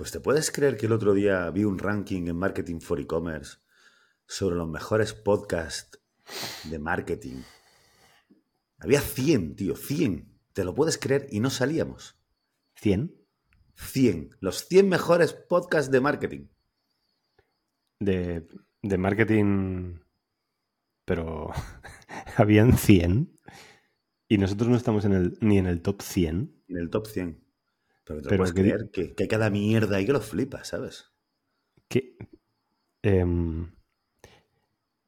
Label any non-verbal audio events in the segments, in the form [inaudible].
Pues te puedes creer que el otro día vi un ranking en Marketing for E-Commerce sobre los mejores podcasts de marketing. Había 100, tío, 100. ¿Te lo puedes creer? Y no salíamos. ¿100? 100. Los 100 mejores podcasts de marketing. De, de marketing. Pero. [laughs] ¿Habían 100? Y nosotros no estamos en el, ni en el top 100. En el top 100. Pero te Pero puedes que- creer que, que hay cada mierda ahí que lo flipas, ¿sabes?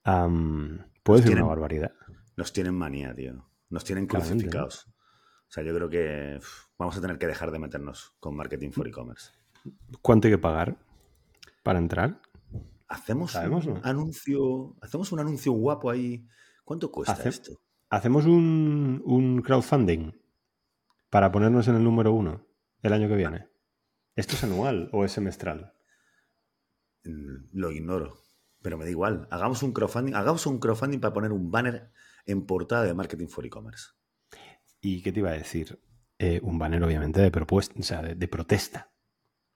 Am, ¿Puedo Nos decir tienen- una barbaridad? Nos tienen manía, tío. Nos tienen Claramente, crucificados. O sea, yo creo que uf, vamos a tener que dejar de meternos con Marketing for E-Commerce. ¿Cuánto hay que pagar para entrar? Hacemos Sabemos, un ¿no? anuncio, hacemos un anuncio guapo ahí. ¿Cuánto cuesta Hace- esto? ¿Hacemos un, un crowdfunding para ponernos en el número uno el año que viene? ¿Esto es anual o es semestral? Mm, Lo ignoro, pero me da igual. Hagamos un crowdfunding, hagamos un crowdfunding para poner un banner en portada de Marketing for E-Commerce. ¿Y qué te iba a decir? Eh, un banner, obviamente, de propuesta, o sea, de, de protesta.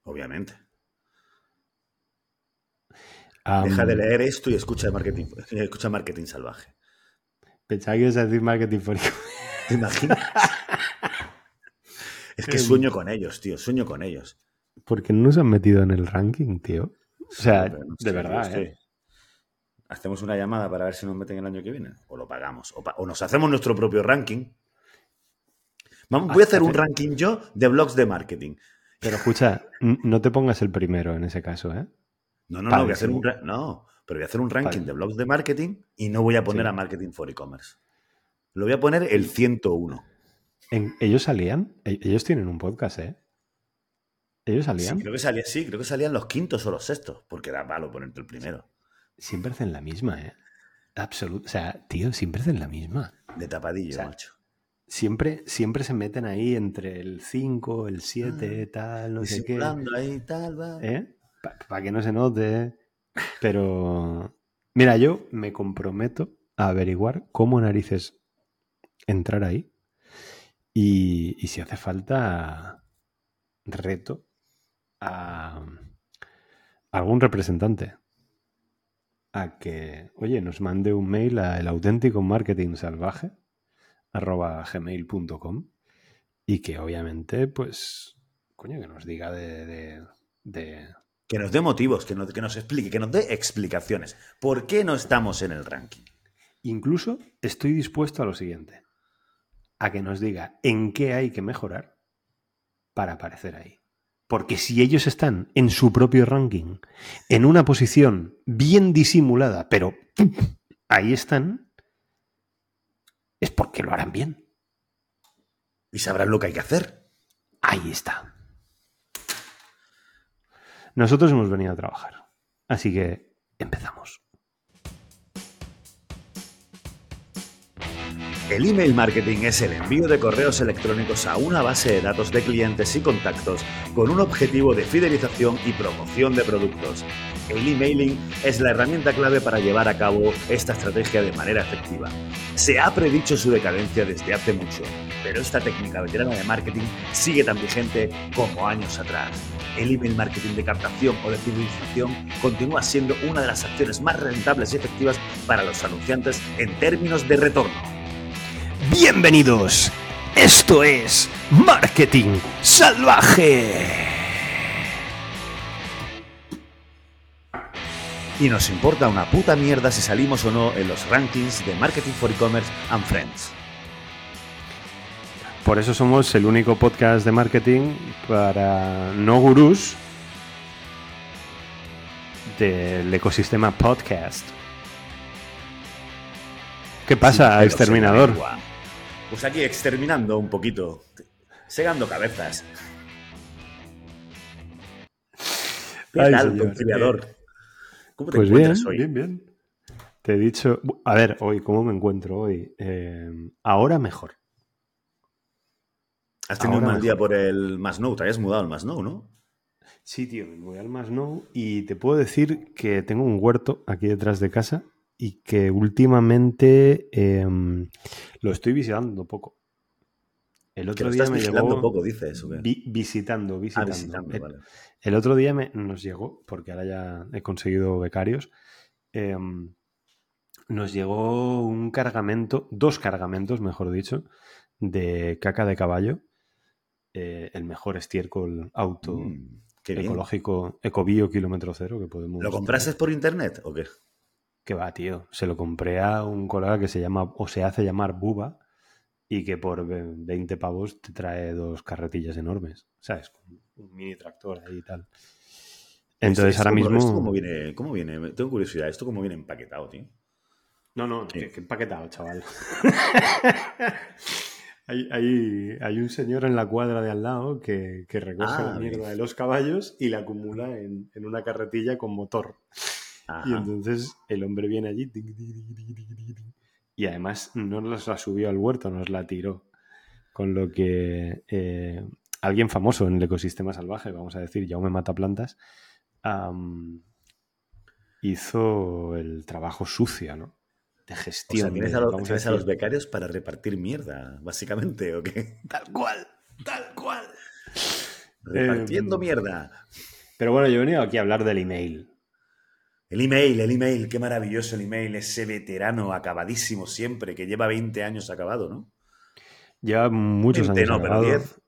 Obviamente. Am, Deja de leer esto y escucha marketing, escucha marketing salvaje. Pensaba que ibas a decir marketing for ¿Te imaginas? [laughs] es que sueño con ellos, tío, sueño con ellos. Porque no nos han metido en el ranking, tío. O sea, Sí, de verdad, tío, ¿eh? sí. Hacemos una llamada para ver si nos meten el año que viene. O lo pagamos. O, pa- o nos hacemos nuestro propio ranking. Vamos, voy a hacer un ranking yo de blogs de marketing. Pero escucha, no te pongas el primero en ese caso, ¿eh? No, no, no, voy a hacer un no, pero voy a hacer un ranking de blogs de marketing y no voy a poner Sí. a Marketing for E-Commerce. Lo voy a poner el 101. En- ¿Ellos salían? E- Ellos tienen un podcast, ¿eh? ¿Ellos Sí, salían? creo que salía, sí, creo que salían los quintos o los sextos, porque da malo ponerte el primero. Siempre hacen la misma, ¿eh? Absoluto. O sea, tío, siempre hacen la misma. De tapadillo, O sea, macho. Siempre, siempre se meten ahí entre el 5, el 7, tal, no sé qué. Ahí, tal, va. ¿Eh? Para que no se note. Pero, mira, yo me comprometo a averiguar cómo narices entrar ahí. Y, y si hace falta, reto a algún representante a que, oye, nos mande un mail a el auténtico marketing salvaje gmail.com y que obviamente, pues, coño, que nos diga de, de- de- Que nos dé motivos, que nos, que nos explique, que nos dé explicaciones. ¿Por qué no estamos en el ranking? Incluso estoy dispuesto a lo siguiente, a que nos diga en qué hay que mejorar para aparecer ahí. Porque si ellos están en su propio ranking, en una posición bien disimulada, pero ahí están, es porque lo harán bien. Y sabrán lo que hay que hacer. Ahí está. Nosotros hemos venido a trabajar. Así que empezamos. El email marketing es el envío de correos electrónicos a una base de datos de clientes y contactos con un objetivo de fidelización y promoción de productos. El emailing es la herramienta clave para llevar a cabo esta estrategia de manera efectiva. Se ha predicho su decadencia desde hace mucho, pero esta técnica veterana de marketing sigue tan vigente como años atrás. El email marketing de captación o de fidelización continúa siendo una de las acciones más rentables y efectivas para los anunciantes en términos de retorno. Bienvenidos. Esto es Marketing Salvaje. Y nos importa una puta mierda si salimos o no en los rankings de Marketing for E-Commerce and Friends. Por eso somos el único podcast de marketing para no gurús del ecosistema podcast. ¿Qué pasa, exterminador? Pues aquí exterminando un poquito, segando cabezas. ¿Qué Ay, tal, conciliador? ¿Cómo te Pues bien, encuentras hoy? bien, bien. Te he dicho, a ver, hoy, ¿cómo me encuentro hoy? Eh, ahora mejor. Has tenido un mal día por el Masnou, te habías mudado al Masnou, ¿no? Sí, tío, me voy al Masnou y te puedo decir que tengo un huerto aquí detrás de casa y que últimamente em, lo estoy visitando poco. El otro día me llegó poco, dices. ¿o qué? vi- visitando, Ah, visitando. visitando, el, vale. el otro día me- nos llegó, porque ahora ya he conseguido becarios, em, nos llegó un cargamento, dos cargamentos, mejor dicho, de caca de caballo, eh, el mejor estiércol auto Mm, ecológico, ecobio kilómetro cero que podemos. ¿Lo compraste por internet o qué? Que va, tío. Se lo compré a un colega que se llama, o se hace llamar Buba, y que por ve- 20 pavos te trae dos carretillas enormes. ¿Sabes? Un mini tractor ahí y tal. Entonces ¿Esto ahora mismo. ¿Esto cómo viene, cómo viene? Tengo curiosidad. ¿Esto cómo viene empaquetado, tío? No, no, que, empaquetado, chaval. [laughs] hay, hay- hay un señor en la cuadra de al lado que, que recoge Ah, la mierda de los caballos y la acumula en, en una carretilla con motor. Y entonces el hombre viene allí y además no nos la subió al huerto, nos la tiró. Con lo que eh, alguien famoso en el ecosistema salvaje, vamos a decir, Jaume Mataplantas, am, hizo el trabajo sucio, ¿no? De O gestión. sea, tienes, de- a, a tienes a los becarios para repartir mierda, básicamente, ¿o qué? [laughs] Tal cual, tal cual. Repartiendo Em, mierda. Pero bueno, yo he venido aquí a hablar del email. El email, el email, qué maravilloso el email, ese veterano acabadísimo siempre, que lleva 20 años acabado, ¿no? Lleva muchos 20 años no, pero acabado. 10.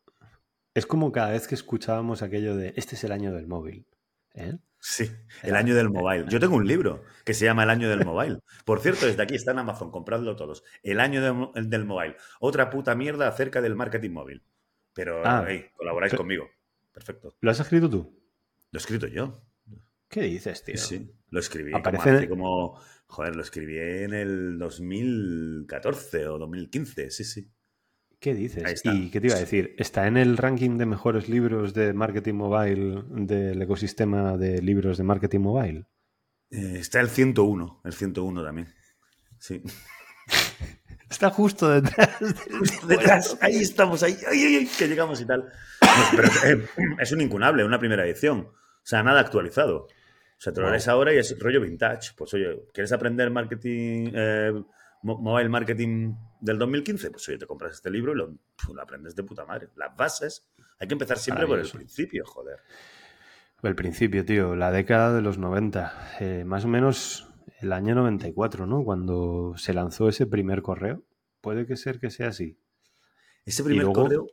Es como cada vez que escuchábamos aquello de este es el año del móvil. ¿eh? Sí, el año del mobile. Yo tengo un libro que se llama El año del [laughs] mobile. Por cierto, desde aquí está en Amazon, compradlo todos. El año del, el del mobile. Otra puta mierda acerca del marketing móvil. Pero, Ah, hey, colaboráis conmigo. Perfecto. ¿Lo has escrito tú? Lo he escrito yo. ¿Qué dices, tío? Sí. Lo escribí Aparece- como, hace como- Joder, lo escribí en el 2014 o 2015, sí, sí. ¿Qué dices? ¿Y qué te iba a decir? ¿Está en el ranking de mejores libros de marketing mobile del ecosistema de libros de marketing mobile? Eh, está el 101, el 101 también. Sí. [laughs] Está justo detrás del [laughs] Detrás, ahí estamos, ahí, que llegamos y tal. Pero eh, [clears throat] es un incunable, una primera edición. O sea, nada actualizado. O sea, te lo Wow. lees ahora y es rollo vintage. Pues oye, ¿quieres aprender marketing, eh, mo- mobile marketing del 2015? Pues oye, te compras este libro y lo, lo aprendes de puta madre. Las bases, hay que empezar siempre por el principio, joder. El principio, tío, la década de los 90, eh, más o menos el año 94, ¿no? Cuando se lanzó ese primer correo. Puede que ser que sea así. Ese primer luego- correo,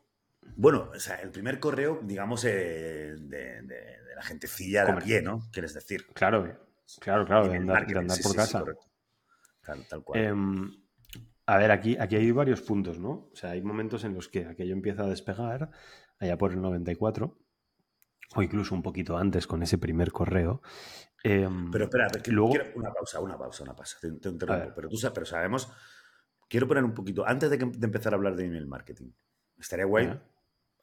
bueno, o sea, el primer correo, digamos, eh, de, de- de la gentecilla de pie, ¿no? Quieres decir. Claro, claro, claro, de andar, de sí, por sí, sí, casa. Tal, tal cual. Em, a ver, aquí, aquí hay varios puntos, ¿no? O sea, hay momentos en los que aquello empieza a despegar, allá por el 94, o incluso un poquito antes con ese primer correo. Em, Pero espera, que luego- quiero una pausa, una pausa, una pausa. Te, te interrumpo. Pero tú sabes, pero sabemos. Quiero poner un poquito, antes de, que- de empezar a hablar de email marketing, estaría guay.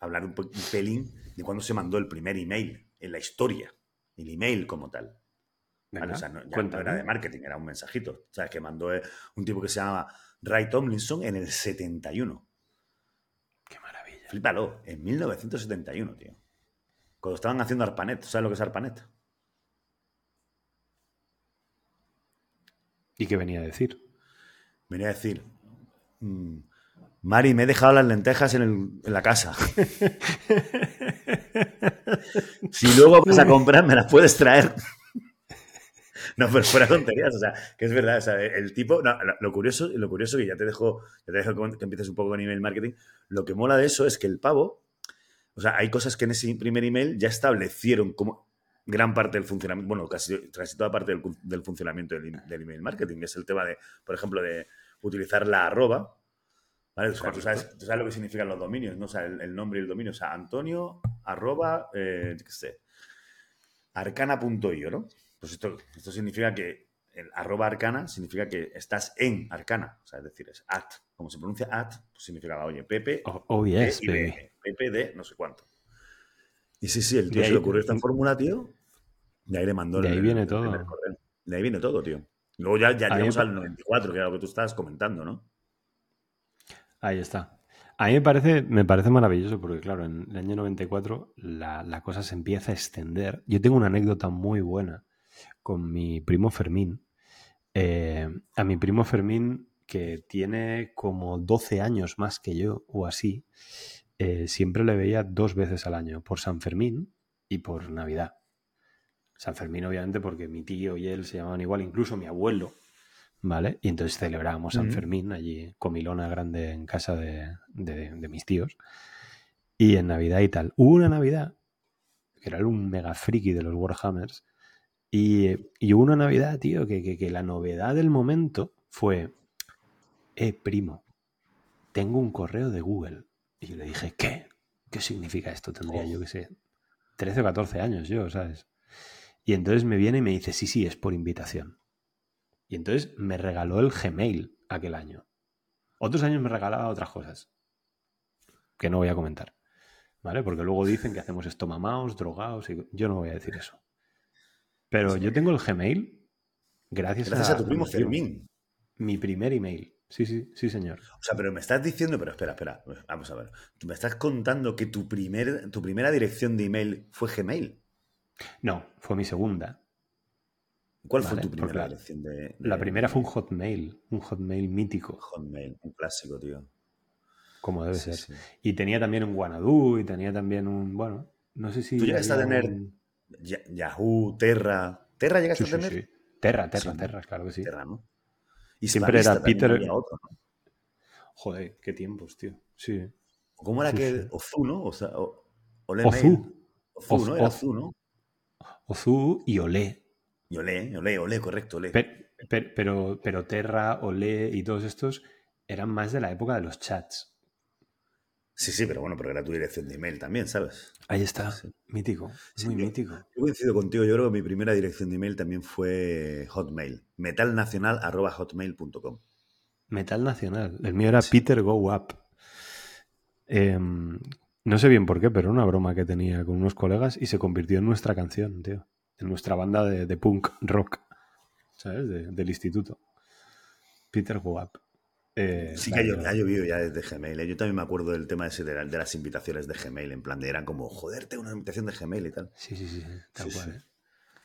Hablar un, pelín de cuándo se mandó el primer email en la historia. El email como tal. ¿vale? venga, O sea, no, ya no era de marketing, era un mensajito. ¿Sabes? Que mandó eh, un tipo que se llama Ray Tomlinson en el 71. Qué maravilla. Flípalo, en 1971, tío. Cuando estaban haciendo ARPANET. ¿Sabes lo que es ARPANET? ¿Y qué venía a decir? Venía a decir, mm, Mari, me he dejado las lentejas en, la casa. si luego vas a comprar, me las puedes traer. No, pero fuera tonterías, o sea, que es verdad, o sea, el tipo, no, lo, curioso, lo curioso que ya te dejo, ya te dejo que, empieces un poco con email marketing, lo que mola de eso es que el pavo, o sea, hay cosas que en ese primer email ya establecieron como gran parte del funcionamiento, bueno, casi, casi toda parte del, funcionamiento del, del email marketing, es el tema de, por ejemplo, de utilizar la arroba, ¿vale? O sea, tú, sabes, tú sabes lo que significan los dominios, ¿no? O sea, el, el nombre y el dominio, o sea, Antonio, arroba, eh, qué sé, arcana.io, ¿no? Pues esto, esto significa que el arroba arcana significa que estás en arcana, o sea, es decir, es at, como se pronuncia at, pues significa, oye, Pepe, Oh, oh, yes, y baby. de, Pepe de no sé cuánto. Y sí, sí, el tío De se le ocurrió esta fórmula, tío. De ahí le mandó De el- ahí viene el todo. De ahí viene todo, tío. Luego ya, ya llegamos al 94, que era lo que tú estabas comentando, ¿no? Ahí está. A mí me parece, me parece maravilloso porque, claro, en el año 94 la, cosa se empieza a extender. Yo tengo una anécdota muy buena con mi primo Fermín. Eh, a mi primo Fermín que tiene como 12 años más que yo o así, eh, siempre le veía dos veces al año, por San Fermín y por Navidad. San Fermín, obviamente, porque mi tío y él se llamaban igual, incluso mi abuelo, ¿vale? Y entonces celebrábamos San Fermín allí, comilona grande en casa de, mis tíos. Y en Navidad y tal. Hubo una Navidad, que era un mega friki de los Warhammers, y, hubo una Navidad, tío, que, que la novedad del momento fue, eh, primo, tengo un correo de Google. Y yo le dije, ¿qué? ¿Qué significa esto? Tendría yo que sé, 13 o 14 años yo, ¿sabes? Y entonces me viene y me dice, sí, sí, es por invitación. Y entonces me regaló el Gmail aquel año. Otros años me regalaba otras cosas que no voy a comentar. ¿Vale? Porque luego dicen que hacemos esto mamados, drogados, y yo no voy a decir eso. Pero yo tengo el Gmail gracias, gracias a, tu primo Fermín. Mi primer email. Sí, sí, sí, señor. O sea, pero me estás diciendo, pero espera, espera, vamos a ver. Tú me estás contando que tu, primer, tu primera dirección de email fue Gmail. No, fue mi segunda. ¿Cuál fue tu primera dirección de, La primera fue un Hotmail, un Hotmail mítico. Hotmail, un clásico, tío. Como debe ser. Y tenía también un Guanadu y tenía también un, bueno, no sé si... ¿Tú llegaste a tener Yahoo, Terra? ¿Terra llegaste a tener? Sí, Terra, Terra, Terra, claro que sí. Terra, ¿no? Y siempre era Peter. Joder, qué tiempos, tío. Sí. ¿Cómo era que Ozu, no? O sea, Ozu. Ozu, ¿no? Era Ozu, ¿no? Ozu y Olé. Y Olé, Olé, Olé, correcto, Olé. Pero, pero, Terra, Olé y todos estos eran más de la época de los chats. Sí, sí, pero bueno, porque era tu dirección de email también, ¿sabes? Ahí está, mítico, muy mítico. Yo coincido contigo, yo creo que mi primera dirección de email también fue Hotmail, metalnacional.hotmail.com. Metal Nacional, el mío era Peter Go Up. Em, no sé bien por qué, pero era una broma que tenía con unos colegas y se convirtió en nuestra canción, tío. En nuestra banda de, punk rock, ¿sabes? del instituto. Peter Go Up. Eh, sí que ha, llovido ya desde Gmail. ¿eh? Yo también me acuerdo del tema ese de, las invitaciones de Gmail. En plan, de eran como, joder, tengo una invitación de Gmail y tal. Sí, sí, sí. Tal cual. ¿eh?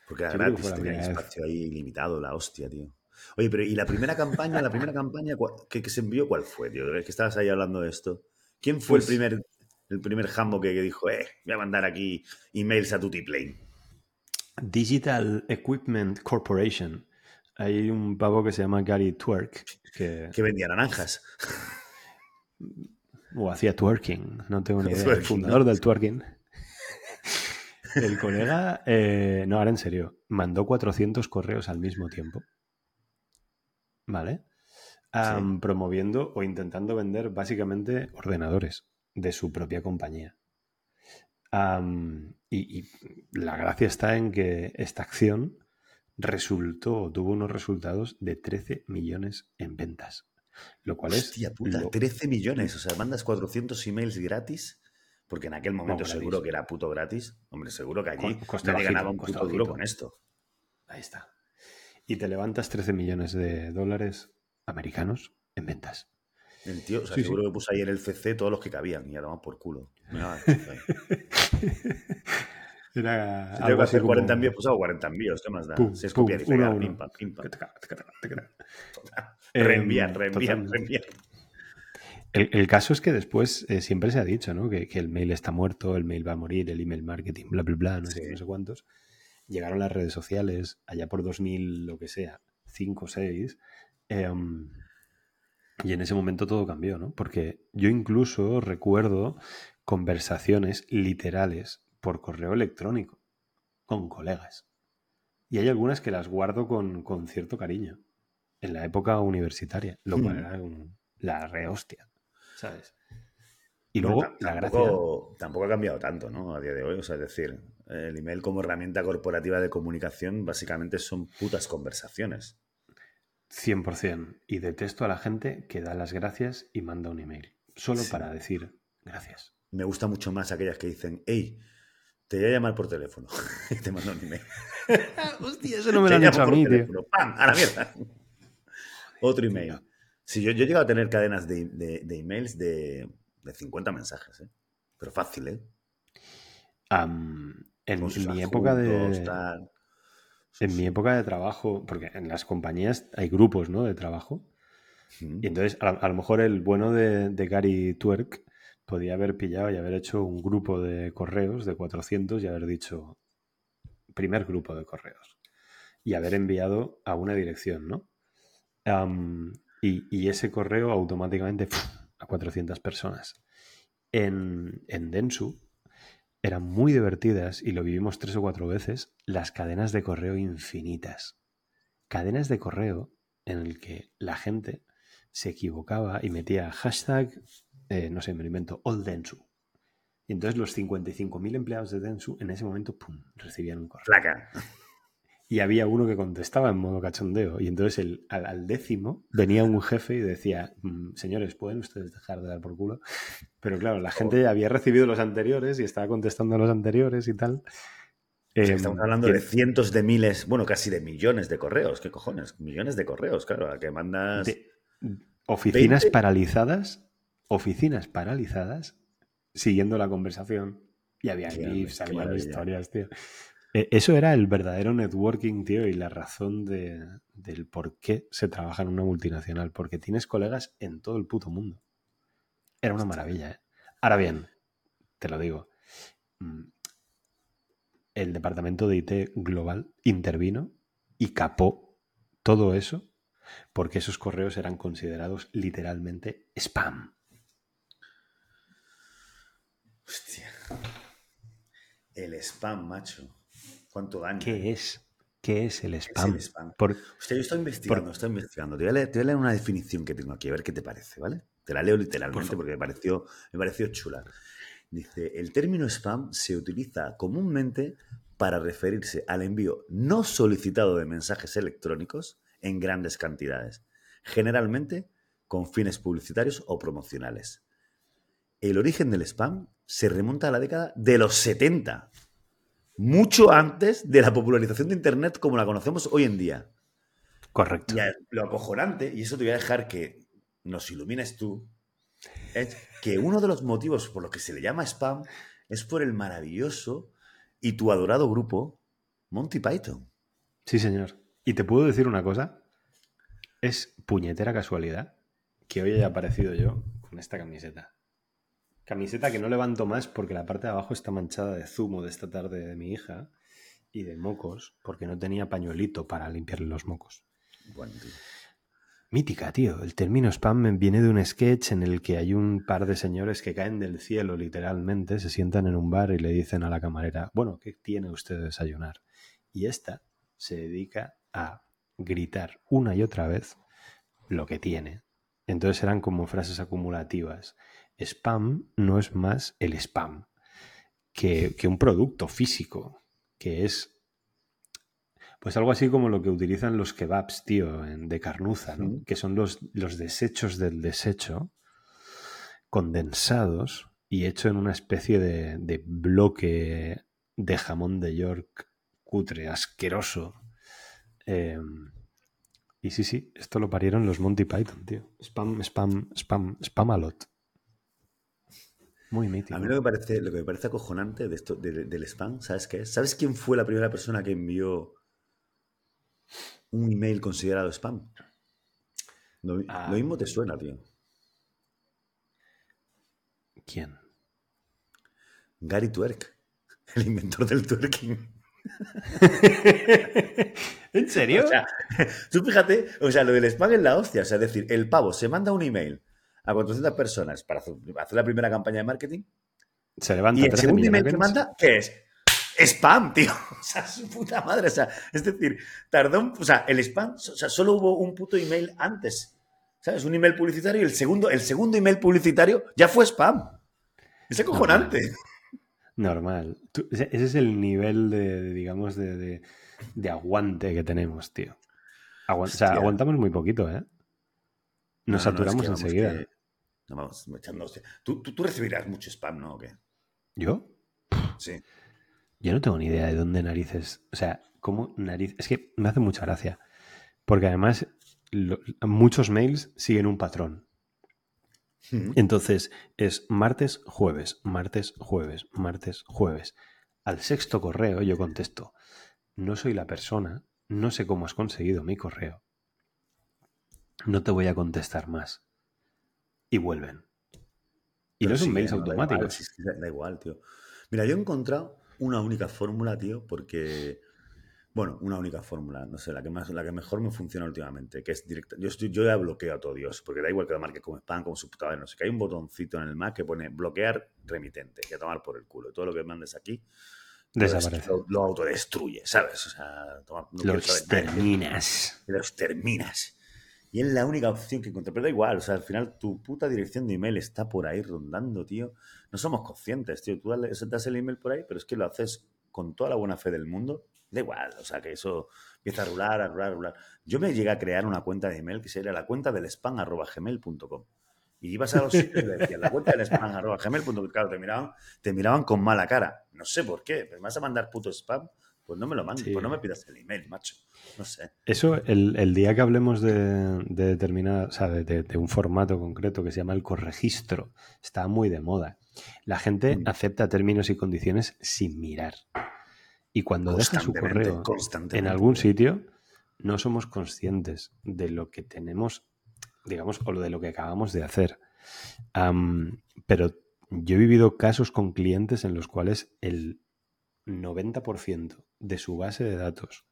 Porque era gratis, tenía espacio ahí limitado, la hostia, tío. Oye, pero ¿y la primera campaña, la primera campaña que, se envió, cuál fue, tío? Es que estabas ahí hablando de esto. ¿Quién fue el pues primer el primer jambo que, dijo, eh, voy a mandar aquí emails a Tutiplane? Digital Equipment Corporation. Hay un pavo que se llama Gary Twerk. Que, que vendía naranjas. O hacía twerking, no tengo ni idea. El fundador del twerking. El colega, eh, no, ahora en serio, mandó 400 correos al mismo tiempo. ¿Vale? Promoviendo o intentando vender básicamente ordenadores de su propia compañía. Y, la gracia está en que esta acción resultó, tuvo unos resultados de 13 millones en ventas. Lo cual Hostia, es. puta, 13 millones. O sea, mandas 400 emails gratis. Porque en aquel momento seguro que era puto gratis. Hombre, seguro que allí nadie ganaba un puto duro con esto. Ahí está. Y te levantas 13 millones de dólares americanos en ventas. El tío, o sea, seguro que puse ahí en el CC todos los que cabían y ahora más por culo. [laughs] Era si tengo que hacer 40 envíos, pues hago 40 envíos. ¿Qué más da? Se es copiar y pegar, pim, pam, pim, pam. [laughs] Reenviar, reenviar, reenviar. El, el, caso es que después eh, siempre se ha dicho ¿no? que, que, el mail está muerto, el mail va a morir, el email marketing, bla, bla, bla, no sé, sí. no sé cuántos. Llegaron las redes sociales allá por 2000, lo que sea, 5 o 6. Eh, y en ese momento todo cambió, ¿no? Porque yo incluso recuerdo conversaciones literales por correo electrónico con colegas. Y hay algunas que las guardo con, cierto cariño en la época universitaria, lo cual hmm. era la rehostia, ¿sabes? Y luego, la gracia... Tampoco ha cambiado tanto, ¿no? A día de hoy, o sea, es decir, el email como herramienta corporativa de comunicación básicamente son putas conversaciones. 100%. Y detesto a la gente que da las gracias y manda un email. Solo para decir gracias. Me gusta mucho más aquellas que dicen, hey, te voy a llamar por teléfono. [laughs] y te mando un email. [laughs] Hostia, eso no me lo [laughs] han hecho a mí, tío. ¡Pam! A la mierda. Otro email. Sí, yo, yo, he llegado a tener cadenas de, de, emails de, de, 50 mensajes, ¿eh? Pero fácil, ¿eh? en, mi época de... En mi época de trabajo, porque en las compañías hay grupos ¿no? de trabajo, Y entonces, a, lo mejor el bueno de, de, Gary Twerk podía haber pillado y haber hecho un grupo de correos de 400 y haber dicho, primer grupo de correos, y haber enviado a una dirección, ¿no? y, ese correo automáticamente a 400 personas. En, en Densu eran muy divertidas y lo vivimos tres o cuatro veces, las cadenas de correo infinitas. Cadenas de correo en el que la gente se equivocaba y metía hashtag, eh, no sé, me lo invento, All Densu. Y entonces los 55.000 empleados de Densu en ese momento, ¡pum!, recibían un correo. Y había uno que contestaba en modo cachondeo. Y entonces el, al, décimo venía un jefe y decía, mm, señores, ¿pueden ustedes dejar de dar por culo? Pero claro, la gente había recibido los anteriores y estaba contestando a los anteriores y tal. estamos em, hablando de cientos de miles, bueno, casi de millones de correos. ¿Qué cojones? Millones de correos, claro, a que mandas... oficinas paralizadas, oficinas paralizadas, siguiendo la conversación. Y había GIFs, había historias, tío. E, eso era el verdadero networking, tío, y la razón de, del por qué se trabaja en una multinacional, porque tienes colegas en todo el puto mundo. Era una maravilla, ¿eh? Ahora bien, te lo digo, mm, el departamento de IT global intervino y capó todo eso porque esos correos eran considerados literalmente spam. Hostia. El spam, macho. ¿Cuánto ¿Qué es? ¿Qué es el spam? Por... Hostia, yo estoy investigando, estoy investigando. Te voy, a leer, una definición que tengo aquí, a ver qué te parece, ¿vale? Te la leo literalmente porque me pareció, me pareció chula. Dice, el término spam se utiliza comúnmente para referirse al envío no solicitado de mensajes electrónicos en grandes cantidades, generalmente con fines publicitarios o promocionales. El origen del spam se remonta a la década de los 70 mucho antes de la popularización de Internet como la conocemos hoy en día. Correcto. Y lo acojonante, y eso te voy a dejar que nos ilumines tú, es que uno de los motivos por los que se le llama spam es por el maravilloso y tu adorado grupo Monty Python. Sí, señor. Y te puedo decir una cosa. Es puñetera casualidad que hoy haya aparecido yo con esta camiseta. Camiseta que no levanto más porque la parte de abajo está manchada de zumo de esta tarde de mi hija y de mocos porque no tenía pañuelito para limpiarle los mocos. Mítica, tío. El término spam viene de un sketch en el que hay un par de señores que caen del cielo, literalmente, se sientan en un bar y le dicen a la camarera, bueno, ¿qué tiene usted de desayunar? Y esta se dedica a gritar una y otra vez lo que tiene. Entonces eran como frases acumulativas spam no es más el spam que, un producto físico, que es pues algo así como lo que utilizan los kebabs, tío, de carnuza, ¿no? Que son los, los, desechos del desecho condensados y hecho en una especie de, bloque de jamón de York cutre, asqueroso. Em, y sí, sí, esto lo parieron los Monty Python, tío. Spam, spam, spam, spamalot. Muy mítico. A mí lo que me parece, lo que me parece acojonante de esto, del spam, ¿sabes qué ¿Sabes quién fue la primera persona que envió un email considerado spam? Lo, ah. mismo te suena, tío. ¿Quién? Gary Twerk, [laughs] el inventor del twerking. [laughs] ¿En serio? O sea, [laughs] tú fíjate, o sea, lo del spam es la hostia. O sea, es decir, el pavo se manda un email a 400 personas para hacer la primera campaña de marketing. Se levanta y el segundo email que manda, ¿qué es? Spam, [laughs] tío. O sea, su puta madre. O sea, es decir, tardó O sea, el spam, o sea, solo hubo un puto email antes. ¿Sabes? Un email publicitario y el segundo, el segundo email publicitario ya fue spam. Es acojonante. Normal. ese es el nivel de, digamos, de, aguante que tenemos, tío. o sea, aguantamos muy poquito, ¿eh? Nos saturamos enseguida. No vamos echándose. ¿Tú, tú, recibirás mucho spam, ¿no? ¿O qué? ¿Yo? Sí. Yo no tengo ni idea de dónde narices. O sea, cómo narices. Es que me hace mucha gracia. Porque además, muchos mails siguen un patrón. Entonces, es martes, jueves, martes, jueves, martes, jueves. Al sexto correo yo contesto, no soy la persona, no sé cómo has conseguido mi correo. no te voy a contestar más. Y vuelven. Y no son mails automáticos. Da igual, tío. Mira, yo he encontrado una única fórmula, tío, porque bueno, una única fórmula, no sé, la que, más, la que mejor me funciona últimamente, que es directa. Yo, yo ya bloqueo a todo Dios, porque da igual que lo marque como spam, como subtitulado, no sé, que hay un botoncito en el Mac que pone bloquear remitente y a tomar por el culo. Todo lo que mandes aquí desaparece. Lo, autodestruye, ¿sabes? O sea, toma, lo exterminas. Lo exterminas. Y es la única opción que encontré. Pero da igual, o sea, al final tu puta dirección de email está por ahí rondando, tío. No somos conscientes, tío. Tú das el email por ahí, pero es que lo haces con toda la buena fe del mundo Da igual, o sea, que eso empieza a rular, a rular, a rular. Yo me llegué a crear una cuenta de email que sería la cuenta del spam arroba gmail.com. Y ibas a los sitios y le decías, la cuenta del spam arroba gmail.com. Claro, te miraban, te miraban con mala cara. No sé por qué. ¿Me vas a mandar puto spam? Pues no me lo mandes, pues no me pidas el email, macho. No sé. Eso, el, día que hablemos de, de determinada, o sea, de, un formato concreto que se llama el corregistro, está muy de moda. La gente mm. acepta términos y condiciones sin mirar. Y cuando deja su correo en algún sitio, no somos conscientes de lo que tenemos, digamos, o de lo que acabamos de hacer. pero yo he vivido casos con clientes en los cuales el 90% de su base de datos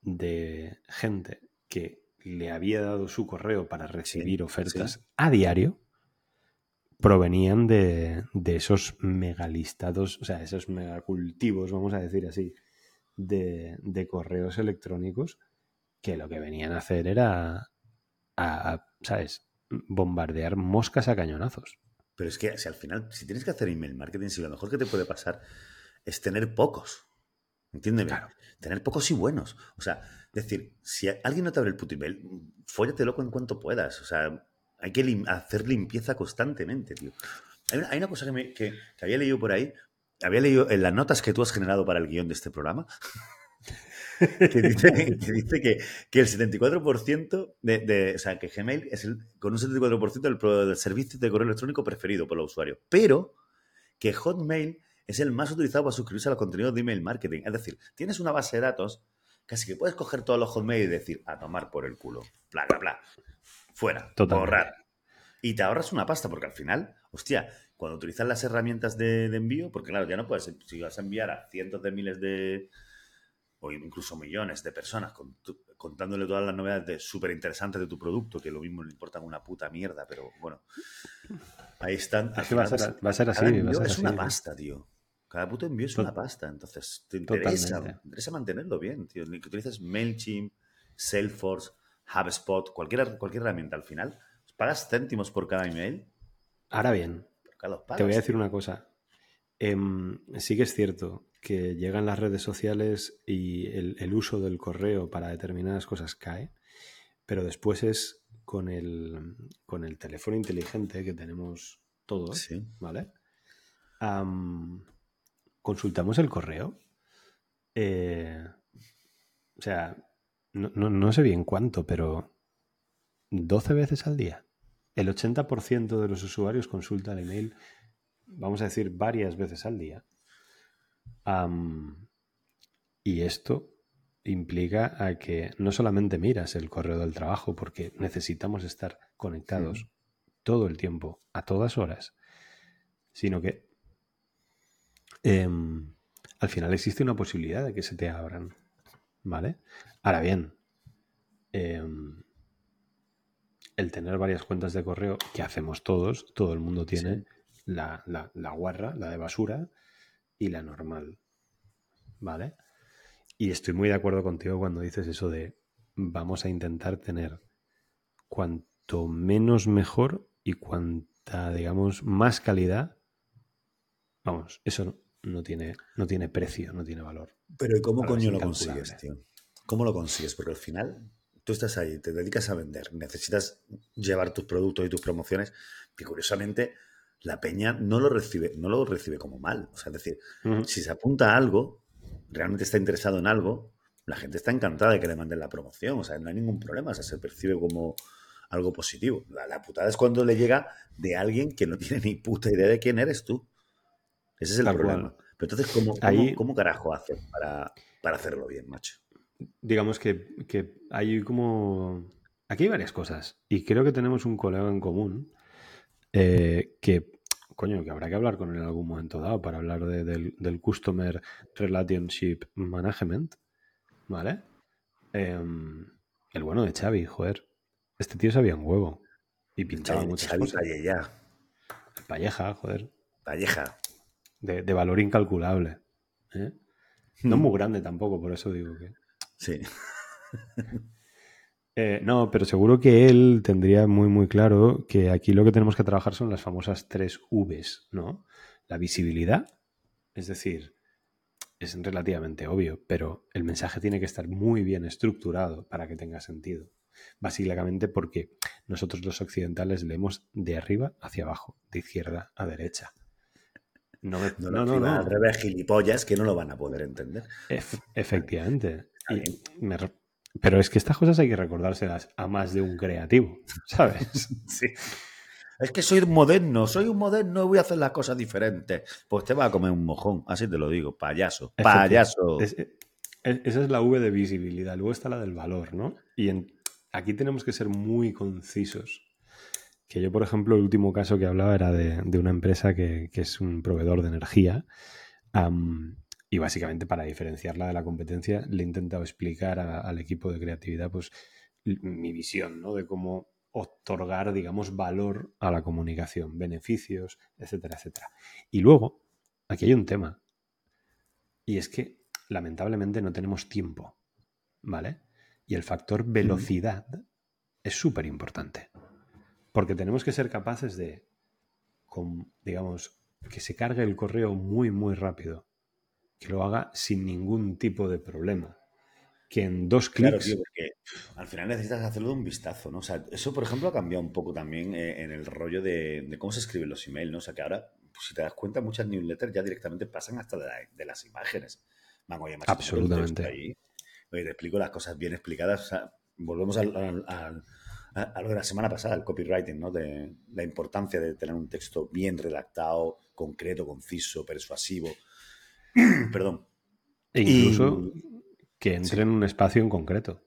de gente que le había dado su correo para recibir ofertas a diario provenían de, esos megalistados, o sea, esos megacultivos, vamos a decir así, de, correos electrónicos que lo que venían a hacer era, a, ¿sabes?, bombardear moscas a cañonazos. Pero es que si al final, si tienes que hacer email marketing, si lo mejor que te puede pasar es tener pocos. ¿Entiendes? Claro. Tener pocos y buenos. O sea, decir, si alguien no te abre el puto email, loco en cuanto puedas. O sea, hay que hacer limpieza constantemente, tío. Hay una, cosa que, había leído por ahí, había leído en las notas que tú has generado para el guion de este programa, [laughs] que dice, que, el 74% de, O sea, que Gmail es el, con un 74% del, del servicio de correo electrónico preferido por los usuarios. Pero que Hotmail es el más utilizado para suscribirse a los contenidos de email marketing. Es decir, tienes una base de datos casi que puedes coger todos los Hotmail y decir, a tomar por el culo, bla, bla, bla fuera, ahorrar. Y te ahorras una pasta, porque al final, hostia, cuando utilizas las herramientas de, envío, porque claro, ya no puedes, si vas a enviar a cientos de miles de, o incluso millones de personas contándole todas las novedades de súper interesantes de tu producto, que lo mismo le importan una puta mierda, pero bueno, ahí están. va, a ser, va, a ser, así. es una pasta, tío. Cada puto envío es una pasta, entonces te interesa, mantenerlo bien, tío. Que utilices MailChimp, Salesforce, HubSpot, cualquier, cualquier herramienta al final, pagas céntimos por cada email. Ahora bien, te voy a decir una cosa. Em, sí que es cierto que llegan las redes sociales y el, uso del correo para determinadas cosas cae, pero después es con el, con el teléfono inteligente que tenemos todos, ¿vale? Consultamos el correo. Eh, o sea, no, sé bien cuánto, pero 12 veces al día. El 80% de los usuarios consulta el email, vamos a decir, varias veces al día. y esto implica a que no solamente miras el correo del trabajo, porque necesitamos estar conectados todo el tiempo, a todas horas, sino que em, al final existe una posibilidad de que se te abran ¿Vale? Ahora bien, em, el tener varias cuentas de correo que hacemos todos, todo el mundo tiene la, la, guarra, la de basura y la normal. ¿Vale? Y estoy muy de acuerdo contigo cuando dices eso de vamos a intentar tener cuanto menos mejor y cuanta, digamos, más calidad. Vamos, eso no, no tiene, no tiene precio, no tiene valor. Pero ¿y cómo coño lo consigues, tío? ¿Cómo lo consigues? Porque al final tú estás ahí, te dedicas a vender, necesitas llevar tus productos y tus promociones, que curiosamente la peña no lo recibe, no lo recibe como mal. O sea, es decir, si se apunta a algo, realmente está interesado en algo, la gente está encantada de que le manden la promoción. O sea, no hay ningún problema. O sea, se percibe como algo positivo. La, putada es cuando le llega de alguien que no tiene ni puta idea de quién eres tú. Ese es el problema. Pero entonces, ¿cómo, cómo, carajo haces para, hacerlo bien, macho? Digamos que, hay como aquí hay varias cosas. Y creo que tenemos un colega en común eh, que, coño, que habrá que hablar con él en algún momento dado para hablar del, Customer Relationship Management. ¿Vale? Em, el bueno de Xavi, joder. Este tío sabía un huevo. Y pintaba muchas Xavi cosas. Palleja, joder. Palleja. De, de valor incalculable. ¿eh? No muy grande tampoco, por eso digo que. Sí. [laughs] Eh, no, pero seguro que él tendría muy, muy claro que aquí lo que tenemos que trabajar son las famosas tres Vs, ¿no? La visibilidad, es decir, es relativamente obvio, pero el mensaje tiene que estar muy bien estructurado para que tenga sentido. Básicamente porque nosotros los occidentales leemos de arriba hacia abajo, de izquierda a derecha. No, no, no, Al revés, gilipollas que no lo van a poder entender. efectivamente. pero es que estas cosas hay que recordárselas a más de un creativo, [laughs] ¿sabes? sí. Es que soy moderno, soy un moderno, voy a hacer las cosas diferentes. Pues te va a comer un mojón, así te lo digo, payaso, payaso. E, esa es la V de visibilidad, luego está la del valor, ¿no? Y aquí tenemos que ser muy concisos que yo, por ejemplo, el último caso que hablaba era de, una empresa que, es un proveedor de energía. y básicamente para diferenciarla de la competencia le he intentado explicar al equipo de creatividad pues mi visión ¿no? de cómo otorgar, digamos, valor a la comunicación, beneficios, etcétera, etcétera. Y luego, aquí hay un tema. Y es que, lamentablemente, no tenemos tiempo. ¿Vale? Y el factor velocidad es súper importante. Porque tenemos que ser capaces de, digamos, que se cargue el correo muy, muy rápido. Que lo haga sin ningún tipo de problema. Que en dos clics. al final necesitas hacerlo de un vistazo, ¿no? O sea, eso, por ejemplo, ha cambiado un poco también eh, en el rollo de, cómo se escriben los emails, ¿no? O sea, que ahora, pues, si te das cuenta, muchas newsletters ya directamente pasan hasta de, las imágenes. Absolutamente. Ahí. Oye, te explico las cosas bien explicadas. O sea, volvemos al lo de la semana pasada, el copywriting, ¿no? De la importancia de tener un texto bien redactado, concreto, conciso, persuasivo. [clears throat] Perdón. E incluso que entre en un espacio en concreto.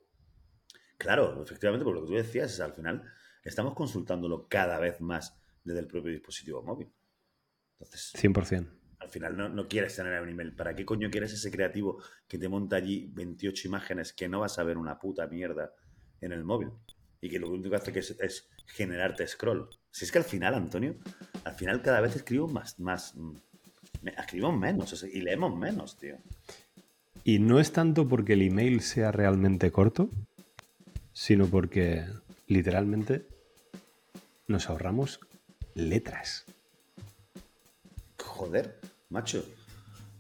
Claro, efectivamente, por lo que tú decías, es al final estamos consultándolo cada vez más desde el propio dispositivo móvil. Entonces, 100%. Al final no, no, quieres tener un email. ¿Para qué coño quieres ese creativo que te monta allí 28 imágenes que no vas a ver una puta mierda en el móvil? Y que lo único que hace que es, generarte scroll. Si es que al final, Antonio, al final cada vez escribo más, más, escribimos menos y leemos menos, tío. Y no es tanto porque el email sea realmente corto, sino porque literalmente nos ahorramos letras. Joder, macho.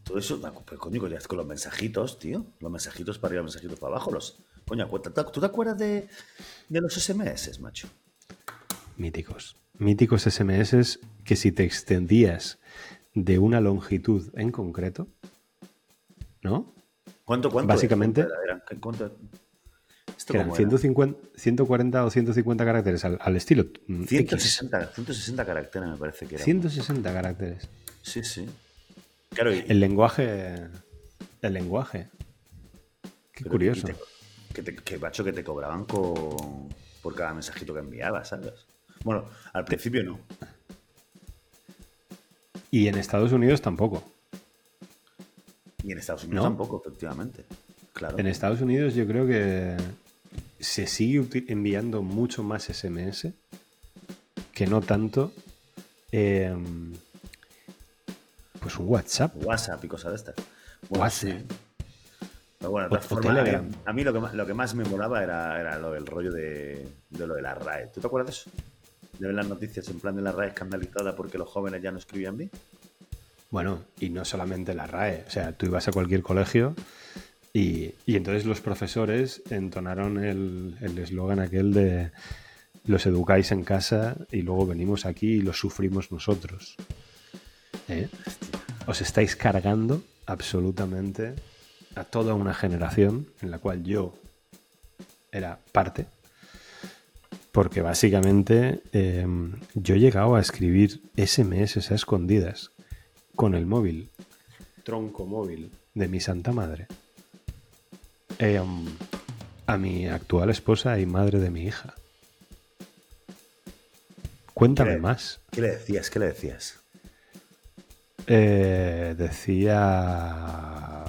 Todo eso, pues coño, ya con los mensajitos, tío. Los mensajitos para arriba, los mensajitos para abajo, los, Coño, ¿tú te acuerdas de, los SMS, macho? Míticos. Míticos SMS que si te extendías de una longitud en concreto, ¿no? ¿Cuánto, cuánto? Básicamente, eran 150, 140 o 150 caracteres al, estilo. 160, mm, 160 caracteres me parece que era. 160 caracteres. Sí, sí. Claro, el lenguaje. El lenguaje. Qué curioso que, te, macho, que te cobraban con, por cada mensajito que enviabas, ¿sabes? Bueno, al principio no. Y en Estados Unidos tampoco. Y en Estados Unidos tampoco, efectivamente. Claro. En Estados Unidos yo creo que se sigue enviando mucho más SMS que no tanto em, pues un WhatsApp. WhatsApp y cosas de estas. WhatsApp bueno, de a mí lo que, más, lo que más me molaba era, era lo del rollo de, lo de la RAE. ¿Tú te acuerdas de eso? De ver las noticias en plan de la RAE escandalizada porque los jóvenes ya no escribían bien. Bueno, y no solamente la RAE. O sea, tú ibas a cualquier colegio y, entonces los profesores entonaron el eslogan aquel de los educáis en casa y luego venimos aquí y los sufrimos nosotros. ¿Eh? Os estáis cargando absolutamente a toda una generación en la cual yo era parte, porque básicamente em, yo he llegado a escribir SMS a escondidas con el móvil, tronco móvil de mi santa madre. Em, a mi actual esposa y madre de mi hija. Cuéntame ¿Qué? más. ¿Qué le decías? ¿Qué le decías? Eh, decía